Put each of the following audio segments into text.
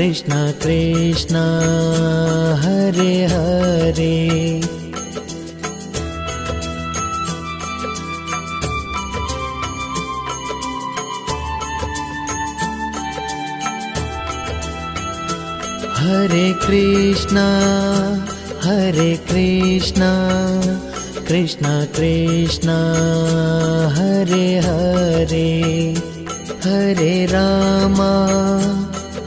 Krishna Krishna, Hare Hare. Hare Krishna, Hare Krishna, Krishna Krishna, Hare Hare, Hare Rama,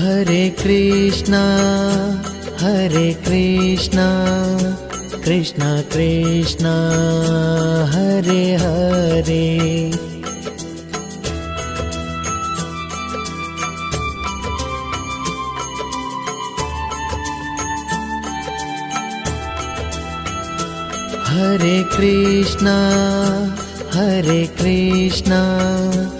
Hare Krishna, Hare Krishna, Krishna Krishna, Hare Hare. Hare Krishna, Hare Krishna,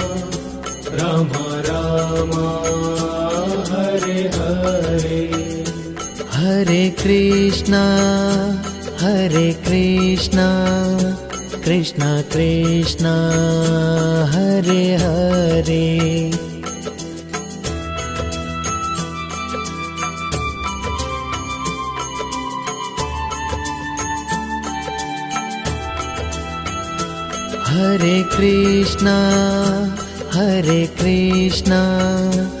Hare Krishna, Hare Krishna, Krishna Krishna, Hare Hare. Hare Krishna, Hare Krishna,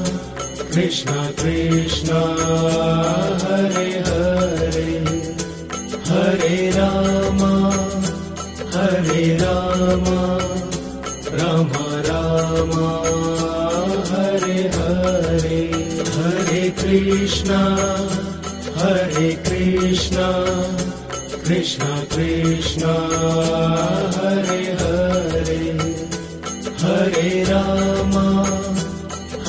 Krishna Krishna, Hare Hare, Hare Rama, Hare Rama, Rama Rama, Hare Hare, Hare Krishna, Hare Krishna Krishna Krishna Hare Hare Hare Ram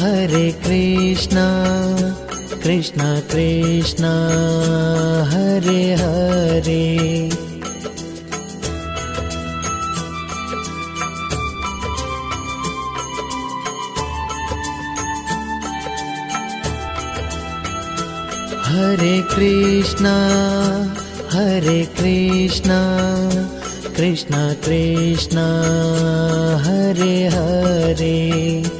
Hare Krishna Krishna Krishna Hare Hare. Hare Krishna Hare Krishna Krishna Krishna Hare Hare.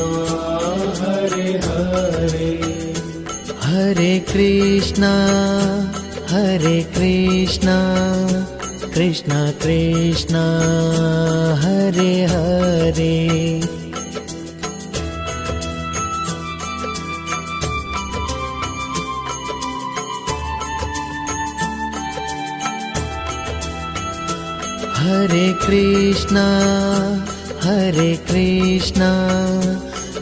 Hare Krishna Hare Krishna Krishna Krishna Hare Hare. Hare Krishna Hare Krishna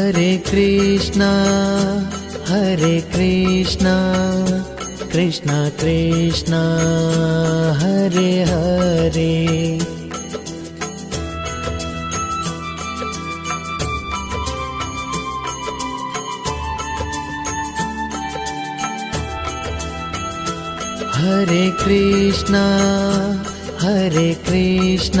Hare Krishna Hare Krishna Krishna Krishna Hare Hare. Hare Krishna Hare Krishna